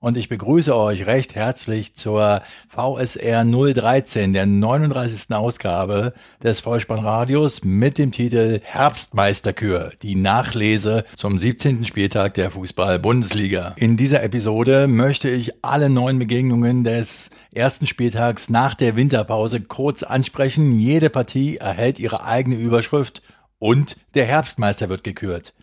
und ich begrüße euch recht herzlich zur VSR 013, der 39. Ausgabe des Vollspannradios mit dem Titel Herbstmeisterkür, die Nachlese zum 17. Spieltag der Fußball-Bundesliga. In dieser Episode möchte ich alle neun Begegnungen des ersten Spieltags nach der Winterpause kurz ansprechen. Jede Partie erhält ihre eigene Überschrift und der Herbstmeister wird gekürt.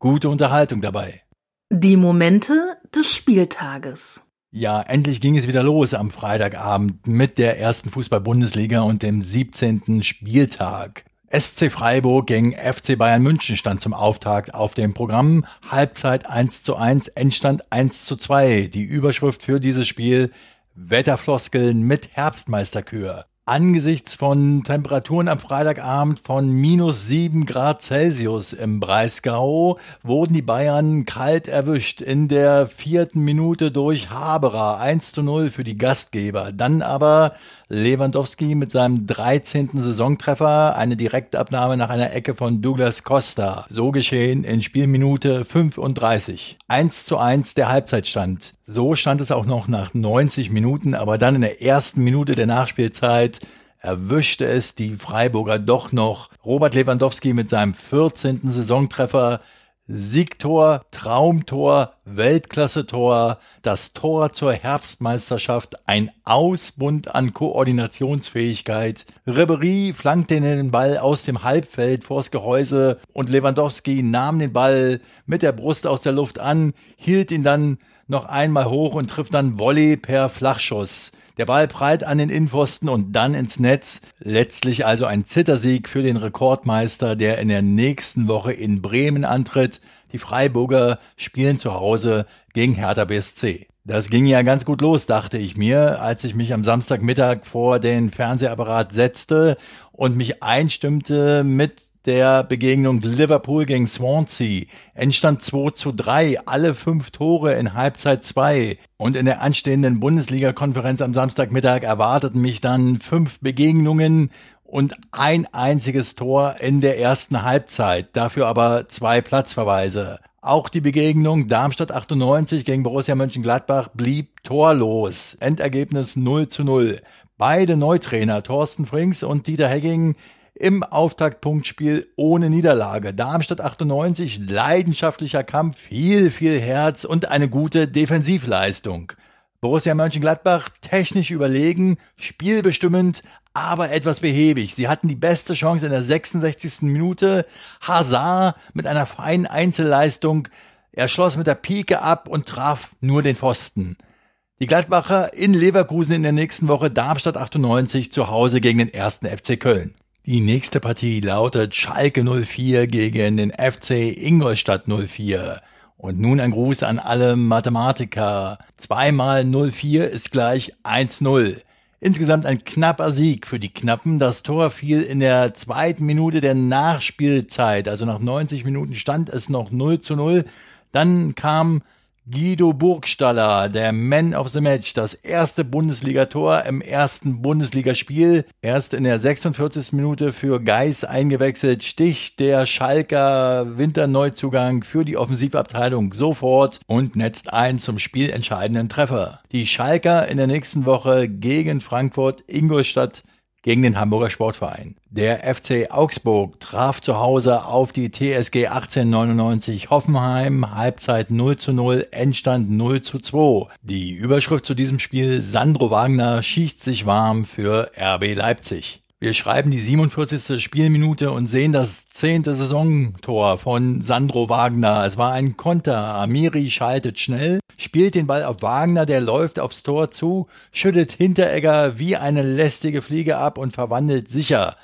Gute Unterhaltung dabei. Die Momente des Spieltages. Ja, endlich ging es wieder los am Freitagabend mit der ersten Fußball-Bundesliga und dem 17. Spieltag. SC Freiburg gegen FC Bayern München stand zum Auftakt auf dem Programm. Halbzeit 1 zu 1, Endstand 1 zu 2. Die Überschrift für dieses Spiel Wetterfloskeln mit Herbstmeisterkür. Angesichts von Temperaturen am Freitagabend von minus sieben Grad Celsius im Breisgau wurden die Bayern kalt erwischt in der vierten Minute durch Haberer 1 zu 0 für die Gastgeber. Dann aber Lewandowski mit seinem 13. Saisontreffer, eine Direktabnahme nach einer Ecke von Douglas Costa. So geschehen in Spielminute 35. 1 zu 1 der Halbzeitstand. So stand es auch noch nach 90 Minuten, aber dann in der ersten Minute der Nachspielzeit erwischte es die Freiburger doch noch. Robert Lewandowski mit seinem 14. Saisontreffer Siegtor, Traumtor, Weltklasse-Tor, das Tor zur Herbstmeisterschaft, ein Ausbund an Koordinationsfähigkeit. Ribery flankte den Ball aus dem Halbfeld vors Gehäuse und Lewandowski nahm den Ball mit der Brust aus der Luft an, hielt ihn dann noch einmal hoch und trifft dann Volley per Flachschuss. Der Ball prallt an den Innenpfosten und dann ins Netz. Letztlich also ein Zittersieg für den Rekordmeister, der in der nächsten Woche in Bremen antritt. Die Freiburger spielen zu Hause gegen Hertha BSC. Das ging ja ganz gut los, dachte ich mir, als ich mich am Samstagmittag vor den Fernsehapparat setzte und mich einstimmte mit der Begegnung Liverpool gegen Swansea. Endstand 2 zu 3, alle fünf Tore in Halbzeit 2. Und in der anstehenden Bundesliga-Konferenz am Samstagmittag erwarteten mich dann fünf Begegnungen und ein einziges Tor in der ersten Halbzeit, dafür aber zwei Platzverweise. Auch die Begegnung Darmstadt 98 gegen Borussia Mönchengladbach blieb torlos. Endergebnis 0 zu 0. Beide Neutrainer, Thorsten Frings und Dieter Hegging, im Auftaktpunktspiel ohne Niederlage. Darmstadt 98, leidenschaftlicher Kampf, viel, viel Herz und eine gute Defensivleistung. Borussia Mönchengladbach technisch überlegen, spielbestimmend, aber etwas behäbig. Sie hatten die beste Chance in der 66. Minute. Hazard mit einer feinen Einzelleistung. Er schloss mit der Pike ab und traf nur den Pfosten. Die Gladbacher in Leverkusen in der nächsten Woche Darmstadt 98 zu Hause gegen den ersten FC Köln. Die nächste Partie lautet Schalke 04 gegen den FC Ingolstadt 04. Und nun ein Gruß an alle Mathematiker. Zweimal 04 ist gleich 1-0. Insgesamt ein knapper Sieg für die Knappen. Das Tor fiel in der zweiten Minute der Nachspielzeit. Also nach 90 Minuten stand es noch 0 zu 0. Dann kam Guido Burgstaller, der Man of the Match, das erste Bundesligator im ersten Bundesligaspiel. Erst in der 46. Minute für Geis eingewechselt, sticht der Schalker Winterneuzugang für die Offensivabteilung sofort und netzt ein zum spielentscheidenden Treffer. Die Schalker in der nächsten Woche gegen Frankfurt, Ingolstadt gegen den Hamburger Sportverein. Der FC Augsburg traf zu Hause auf die TSG 1899 Hoffenheim, Halbzeit 0 zu 0, Endstand 0 zu 2. Die Überschrift zu diesem Spiel Sandro Wagner schießt sich warm für RB Leipzig. Wir schreiben die 47. Spielminute und sehen das zehnte Saisontor von Sandro Wagner. Es war ein Konter. Amiri schaltet schnell, spielt den Ball auf Wagner, der läuft aufs Tor zu, schüttet Hinteregger wie eine lästige Fliege ab und verwandelt sicher.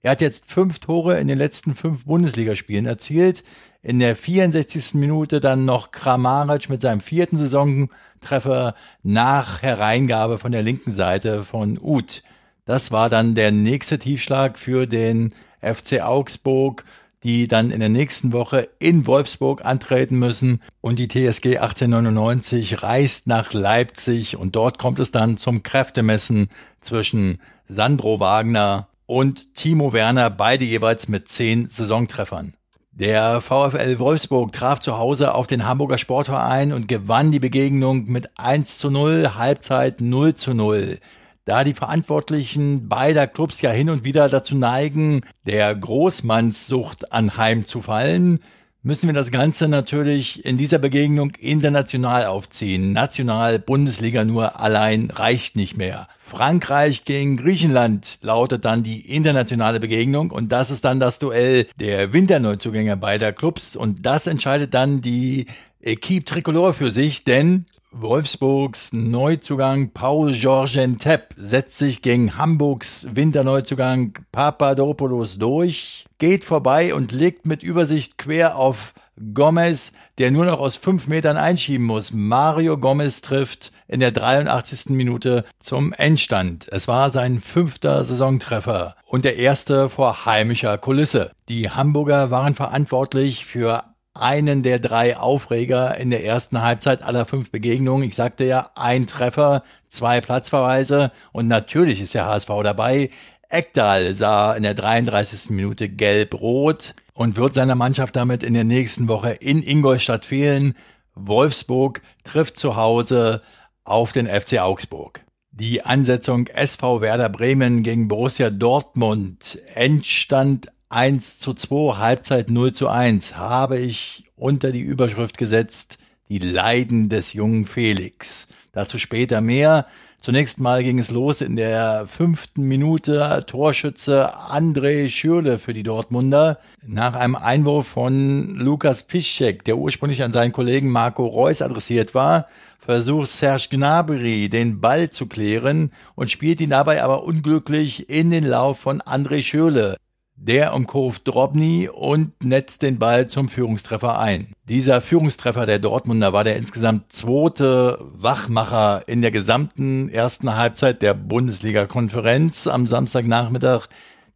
Er hat jetzt fünf Tore in den letzten fünf Bundesligaspielen erzielt. In der 64. Minute dann noch Kramaric mit seinem vierten Saisontreffer nach Hereingabe von der linken Seite von Uth. Das war dann der nächste Tiefschlag für den FC Augsburg. die dann in der nächsten Woche in Wolfsburg antreten müssen. Und die TSG 1899 reist nach Leipzig und dort kommt es dann zum Kräftemessen zwischen Sandro Wagner und Timo Werner, beide jeweils mit zehn Saisontreffern. Der VfL Wolfsburg traf zu Hause auf den Hamburger Sportverein und gewann die Begegnung mit 1 zu 0, Halbzeit 0 zu 0 da die Verantwortlichen beider Clubs ja hin und wieder dazu neigen, der Großmannssucht anheimzufallen, müssen wir das Ganze natürlich in dieser Begegnung international aufziehen. National, Bundesliga nur allein reicht nicht mehr. Frankreich gegen Griechenland lautet dann die internationale Begegnung und das ist dann das Duell der Winterneuzugänge beider Clubs und das entscheidet dann die Equipe Tricolore für sich, denn Wolfsburgs Neuzugang Paul Georgen Tepp setzt sich gegen Hamburgs Winterneuzugang Papadopoulos durch, geht vorbei und legt mit Übersicht quer auf Gomez, der nur noch aus fünf Metern einschieben muss. Mario Gomez trifft in der 83. Minute zum Endstand. Es war sein fünfter Saisontreffer und der erste vor heimischer Kulisse. Die Hamburger waren verantwortlich für einen der drei Aufreger in der ersten Halbzeit aller fünf Begegnungen. Ich sagte ja, ein Treffer, zwei Platzverweise und natürlich ist der HSV dabei. Ekdal sah in der 33. Minute gelb-rot und wird seiner Mannschaft damit in der nächsten Woche in Ingolstadt fehlen. Wolfsburg trifft zu Hause auf den FC Augsburg. Die Ansetzung SV Werder Bremen gegen Borussia Dortmund. Endstand 1 zu 2, Halbzeit 0 zu 1 habe ich unter die Überschrift gesetzt, die Leiden des jungen Felix. Dazu später mehr. Zunächst mal ging es los in der fünften Minute. Torschütze André Schürle für die Dortmunder. Nach einem Einwurf von Lukas Piszczek, der ursprünglich an seinen Kollegen Marco Reus adressiert war, versucht Serge Gnabry den Ball zu klären und spielt ihn dabei aber unglücklich in den Lauf von André Schürle. Der umkurvt Drobny und netzt den Ball zum Führungstreffer ein. Dieser Führungstreffer der Dortmunder war der insgesamt zweite Wachmacher in der gesamten ersten Halbzeit der Bundesliga-Konferenz am Samstagnachmittag.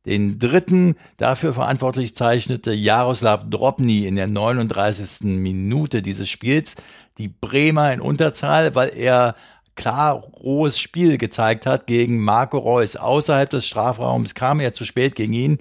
Den dritten dafür verantwortlich zeichnete Jaroslav Drobny in der 39. Minute dieses Spiels. Die Bremer in Unterzahl, weil er klar rohes Spiel gezeigt hat gegen Marco Reus. Außerhalb des Strafraums kam er zu spät gegen ihn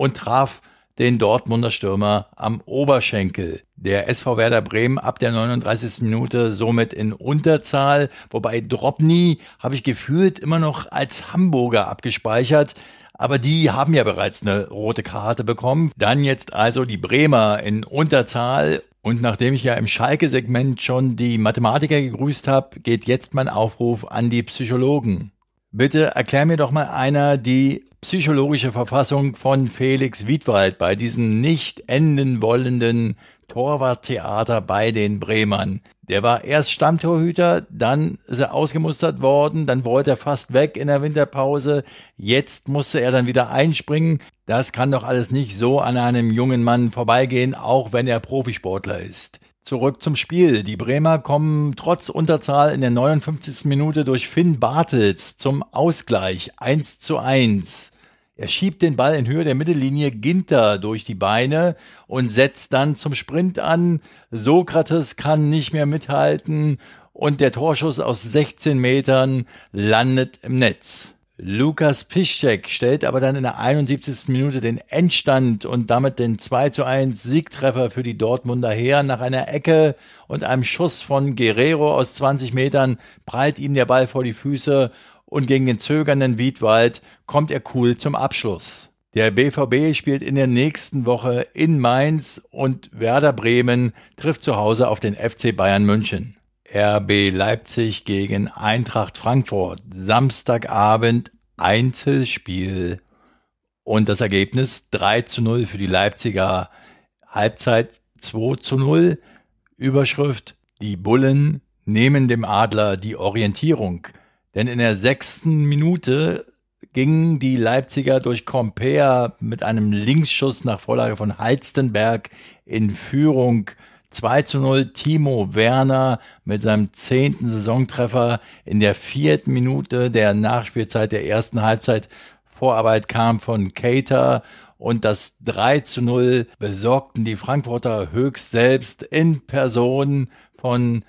und traf den Dortmunder Stürmer am Oberschenkel. Der SV Werder Bremen ab der 39. Minute somit in Unterzahl, wobei Drobny habe ich gefühlt immer noch als Hamburger abgespeichert. Aber die haben ja bereits eine rote Karte bekommen. Dann jetzt also die Bremer in Unterzahl. Und nachdem ich ja im Schalke-Segment schon die Mathematiker gegrüßt habe, geht jetzt mein Aufruf an die Psychologen. Bitte erklär mir doch mal einer die psychologische Verfassung von Felix Wiedwald bei diesem nicht enden wollenden Torwarttheater bei den Bremern. Der war erst Stammtorhüter, dann ist er ausgemustert worden, dann wollte er fast weg in der Winterpause, jetzt musste er dann wieder einspringen. Das kann doch alles nicht so an einem jungen Mann vorbeigehen, auch wenn er Profisportler ist. Zurück zum Spiel. Die Bremer kommen trotz Unterzahl in der 59. Minute durch Finn Bartels zum Ausgleich 1 zu 1. Er schiebt den Ball in Höhe der Mittellinie Ginter durch die Beine und setzt dann zum Sprint an. Sokrates kann nicht mehr mithalten und der Torschuss aus 16 Metern landet im Netz. Lukas Piszczek stellt aber dann in der 71. Minute den Endstand und damit den 2 zu 1 Siegtreffer für die Dortmunder her. Nach einer Ecke und einem Schuss von Guerrero aus 20 Metern prallt ihm der Ball vor die Füße und gegen den zögernden Wiedwald kommt er cool zum Abschluss. Der BVB spielt in der nächsten Woche in Mainz und Werder Bremen trifft zu Hause auf den FC Bayern München. RB Leipzig gegen Eintracht Frankfurt. Samstagabend Einzelspiel. Und das Ergebnis 3 zu 0 für die Leipziger. Halbzeit 2 zu 0. Überschrift Die Bullen nehmen dem Adler die Orientierung. Denn in der sechsten Minute gingen die Leipziger durch Compare mit einem Linksschuss nach Vorlage von Halstenberg in Führung 2 zu 0 Timo Werner mit seinem zehnten Saisontreffer in der vierten Minute der Nachspielzeit der ersten Halbzeit Vorarbeit kam von Cater und das 3 zu 0 besorgten die Frankfurter höchst selbst in Person von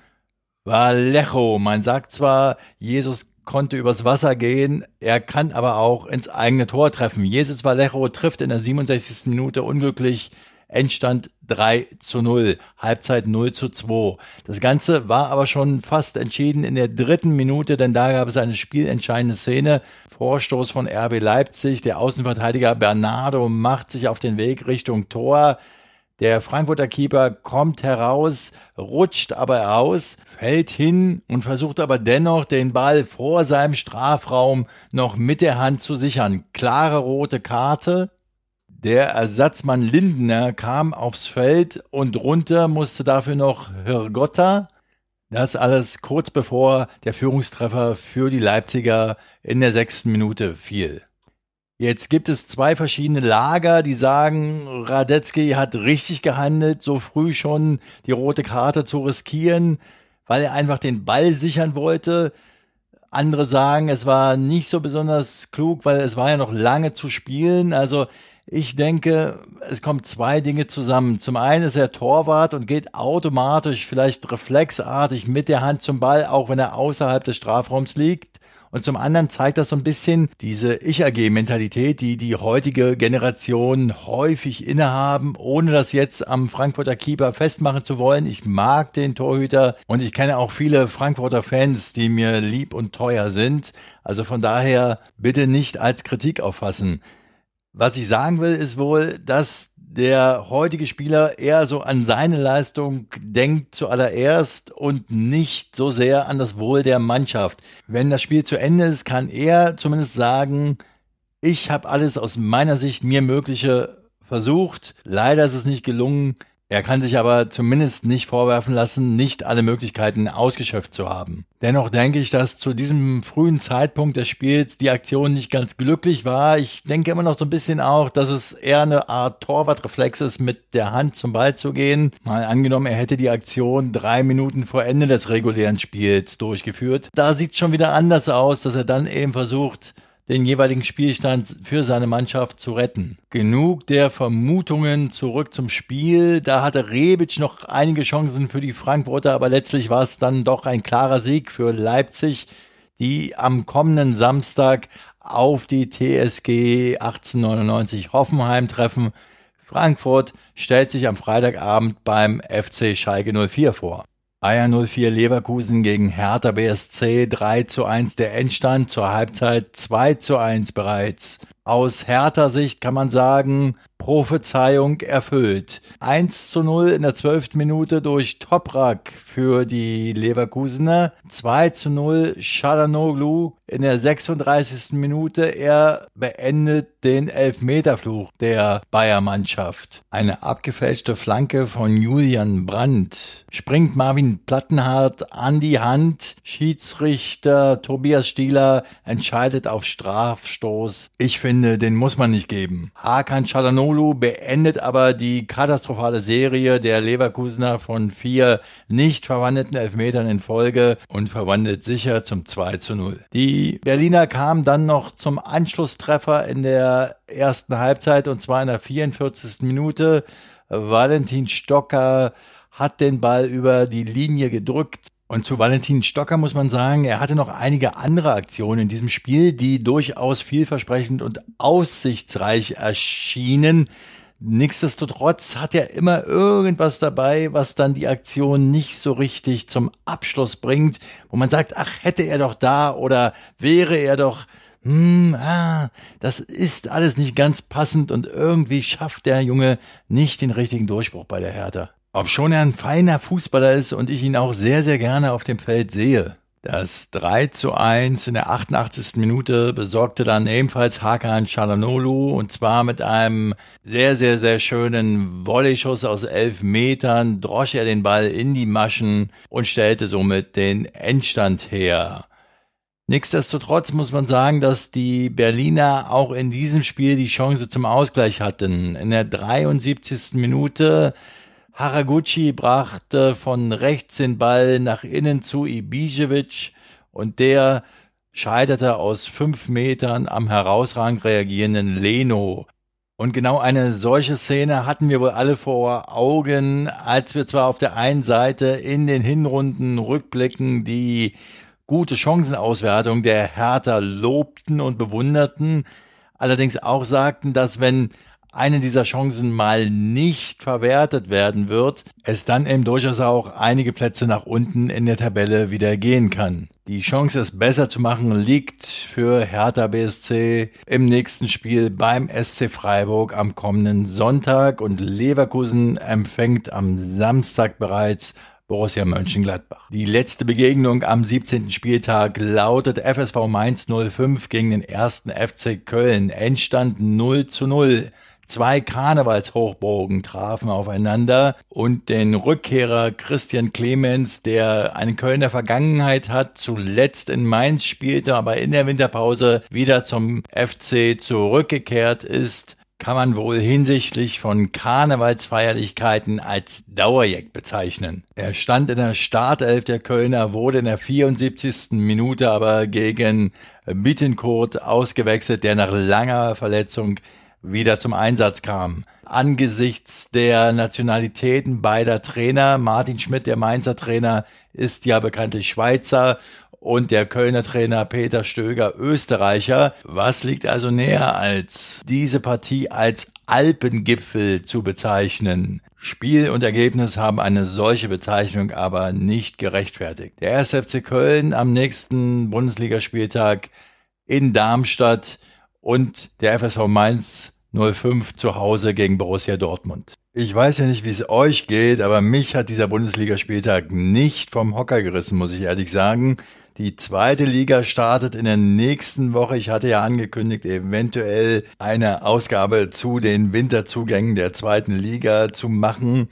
Vallejo. Man sagt zwar, Jesus konnte übers Wasser gehen, er kann aber auch ins eigene Tor treffen. Jesus Vallejo trifft in der 67. Minute unglücklich Endstand 3 zu 0, Halbzeit 0 zu 2. Das Ganze war aber schon fast entschieden in der dritten Minute, denn da gab es eine spielentscheidende Szene. Vorstoß von RB Leipzig. Der Außenverteidiger Bernardo macht sich auf den Weg Richtung Tor. Der Frankfurter Keeper kommt heraus, rutscht aber aus, fällt hin und versucht aber dennoch den Ball vor seinem Strafraum noch mit der Hand zu sichern. Klare rote Karte. Der Ersatzmann Lindner kam aufs Feld und runter musste dafür noch Hirgotta. Das alles kurz bevor der Führungstreffer für die Leipziger in der sechsten Minute fiel. Jetzt gibt es zwei verschiedene Lager, die sagen, Radetzky hat richtig gehandelt, so früh schon die rote Karte zu riskieren, weil er einfach den Ball sichern wollte. Andere sagen, es war nicht so besonders klug, weil es war ja noch lange zu spielen. Also ich denke, es kommen zwei Dinge zusammen. Zum einen ist er Torwart und geht automatisch, vielleicht reflexartig mit der Hand zum Ball, auch wenn er außerhalb des Strafraums liegt. Und zum anderen zeigt das so ein bisschen diese Ich-AG-Mentalität, die die heutige Generation häufig innehaben, ohne das jetzt am Frankfurter Keeper festmachen zu wollen. Ich mag den Torhüter und ich kenne auch viele Frankfurter Fans, die mir lieb und teuer sind. Also von daher bitte nicht als Kritik auffassen. Was ich sagen will, ist wohl, dass der heutige Spieler eher so an seine Leistung denkt zuallererst und nicht so sehr an das Wohl der Mannschaft. Wenn das Spiel zu Ende ist, kann er zumindest sagen, ich habe alles aus meiner Sicht mir mögliche versucht. Leider ist es nicht gelungen. Er kann sich aber zumindest nicht vorwerfen lassen, nicht alle Möglichkeiten ausgeschöpft zu haben. Dennoch denke ich, dass zu diesem frühen Zeitpunkt des Spiels die Aktion nicht ganz glücklich war. Ich denke immer noch so ein bisschen auch, dass es eher eine Art Torwartreflex ist, mit der Hand zum Ball zu gehen. Mal angenommen, er hätte die Aktion drei Minuten vor Ende des regulären Spiels durchgeführt. Da sieht es schon wieder anders aus, dass er dann eben versucht, den jeweiligen Spielstand für seine Mannschaft zu retten. Genug der Vermutungen zurück zum Spiel. Da hatte Rebic noch einige Chancen für die Frankfurter, aber letztlich war es dann doch ein klarer Sieg für Leipzig, die am kommenden Samstag auf die TSG 1899 Hoffenheim treffen. Frankfurt stellt sich am Freitagabend beim FC Schalke 04 vor. Bayern 04 Leverkusen gegen Hertha BSC 3 zu 1 der Endstand zur Halbzeit 2 zu 1 bereits. Aus Hertha Sicht kann man sagen, Prophezeiung erfüllt. 1 zu 0 in der 12. Minute durch Toprak für die Leverkusener. 2 zu 0 Shalanoglu in der 36. Minute. Er beendet den Elfmeterfluch der Bayern-Mannschaft. Eine abgefälschte Flanke von Julian Brandt. Springt Marvin Plattenhardt an die Hand. Schiedsrichter Tobias Stieler entscheidet auf Strafstoß. Ich finde, den muss man nicht geben. Hakan Kalhanoglu beendet aber die katastrophale Serie der Leverkusener von vier nicht verwandelten Elfmetern in Folge und verwandelt sicher zum 2 zu 0. Die Berliner kamen dann noch zum Anschlusstreffer in der ersten Halbzeit und zwar in der 44. Minute. Valentin Stocker hat den Ball über die Linie gedrückt. Und zu Valentin Stocker muss man sagen, er hatte noch einige andere Aktionen in diesem Spiel, die durchaus vielversprechend und aussichtsreich erschienen. Nichtsdestotrotz hat er immer irgendwas dabei, was dann die Aktion nicht so richtig zum Abschluss bringt, wo man sagt, ach, hätte er doch da oder wäre er doch, hm, ah, das ist alles nicht ganz passend und irgendwie schafft der Junge nicht den richtigen Durchbruch bei der Hertha. Ob schon er ein feiner Fußballer ist und ich ihn auch sehr, sehr gerne auf dem Feld sehe. Das 3 zu 1 in der 88. Minute besorgte dann ebenfalls Hakan Chalanolu und zwar mit einem sehr, sehr, sehr schönen Volleyschuss aus elf Metern drosch er den Ball in die Maschen und stellte somit den Endstand her. Nichtsdestotrotz muss man sagen, dass die Berliner auch in diesem Spiel die Chance zum Ausgleich hatten. In der 73. Minute Haraguchi brachte von rechts den Ball nach innen zu Ibišević und der scheiterte aus fünf Metern am herausragend reagierenden Leno. Und genau eine solche Szene hatten wir wohl alle vor Augen, als wir zwar auf der einen Seite in den Hinrunden rückblicken die gute Chancenauswertung der Hertha lobten und bewunderten, allerdings auch sagten, dass wenn eine dieser Chancen mal nicht verwertet werden wird, es dann eben durchaus auch einige Plätze nach unten in der Tabelle wieder gehen kann. Die Chance, es besser zu machen, liegt für Hertha BSC im nächsten Spiel beim SC Freiburg am kommenden Sonntag und Leverkusen empfängt am Samstag bereits Borussia Mönchengladbach. Die letzte Begegnung am 17. Spieltag lautet FSV Mainz 05 gegen den ersten FC Köln. Endstand 0 zu 0. Zwei Karnevalshochburgen trafen aufeinander und den Rückkehrer Christian Clemens, der eine Kölner Vergangenheit hat, zuletzt in Mainz spielte, aber in der Winterpause wieder zum FC zurückgekehrt ist, kann man wohl hinsichtlich von Karnevalsfeierlichkeiten als Dauerjack bezeichnen. Er stand in der Startelf der Kölner, wurde in der 74. Minute aber gegen Bittencourt ausgewechselt, der nach langer Verletzung wieder zum Einsatz kam. Angesichts der Nationalitäten beider Trainer, Martin Schmidt, der Mainzer Trainer, ist ja bekanntlich Schweizer und der Kölner Trainer Peter Stöger Österreicher. Was liegt also näher als diese Partie als Alpengipfel zu bezeichnen? Spiel und Ergebnis haben eine solche Bezeichnung aber nicht gerechtfertigt. Der 1. FC Köln am nächsten Bundesligaspieltag in Darmstadt und der FSV Mainz 05 zu Hause gegen Borussia Dortmund. Ich weiß ja nicht, wie es euch geht, aber mich hat dieser Bundesligaspieltag nicht vom Hocker gerissen, muss ich ehrlich sagen. Die zweite Liga startet in der nächsten Woche. Ich hatte ja angekündigt, eventuell eine Ausgabe zu den Winterzugängen der zweiten Liga zu machen.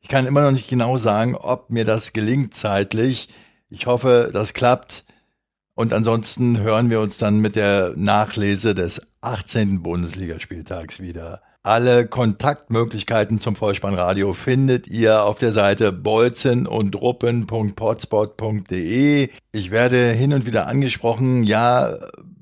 Ich kann immer noch nicht genau sagen, ob mir das gelingt zeitlich. Ich hoffe, das klappt. Und ansonsten hören wir uns dann mit der Nachlese des 18. Bundesligaspieltags wieder. Alle Kontaktmöglichkeiten zum Vollspannradio findet ihr auf der Seite bolzen und ruppen.potspot.de. Ich werde hin und wieder angesprochen, ja,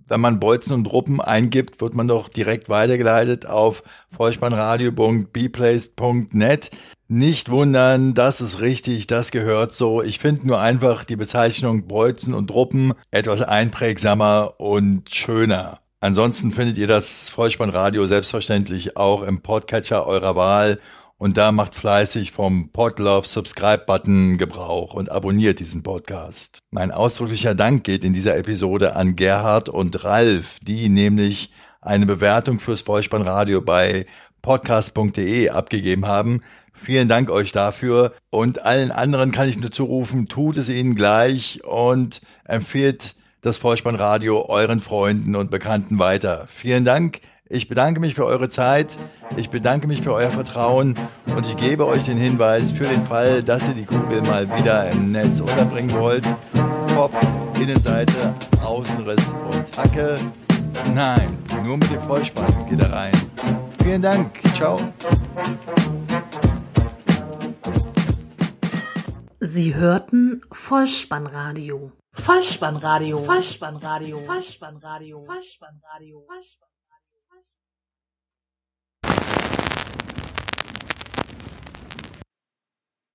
wenn man Bolzen und Ruppen eingibt, wird man doch direkt weitergeleitet auf vollspannradio.bplaced.net. Nicht wundern, das ist richtig, das gehört so. Ich finde nur einfach die Bezeichnung Bolzen und Ruppen etwas einprägsamer und schöner. Ansonsten findet ihr das Vollspannradio selbstverständlich auch im Podcatcher eurer Wahl und da macht fleißig vom Podlove Subscribe Button Gebrauch und abonniert diesen Podcast. Mein ausdrücklicher Dank geht in dieser Episode an Gerhard und Ralf, die nämlich eine Bewertung fürs Vollspannradio bei podcast.de abgegeben haben. Vielen Dank euch dafür und allen anderen kann ich nur zurufen, tut es ihnen gleich und empfehlt das Vollspannradio euren Freunden und Bekannten weiter. Vielen Dank. Ich bedanke mich für eure Zeit, ich bedanke mich für euer Vertrauen und ich gebe euch den Hinweis für den Fall, dass ihr die Kugel mal wieder im Netz unterbringen wollt. Kopf, Innenseite, Außenriss und Hacke. Nein, nur mit dem Vollspann geht er rein. Vielen Dank. Ciao. Sie hörten Vollspannradio. Vollspannradio. Vollspannradio. Vollspannradio. Vollspannradio. Vollspannradio.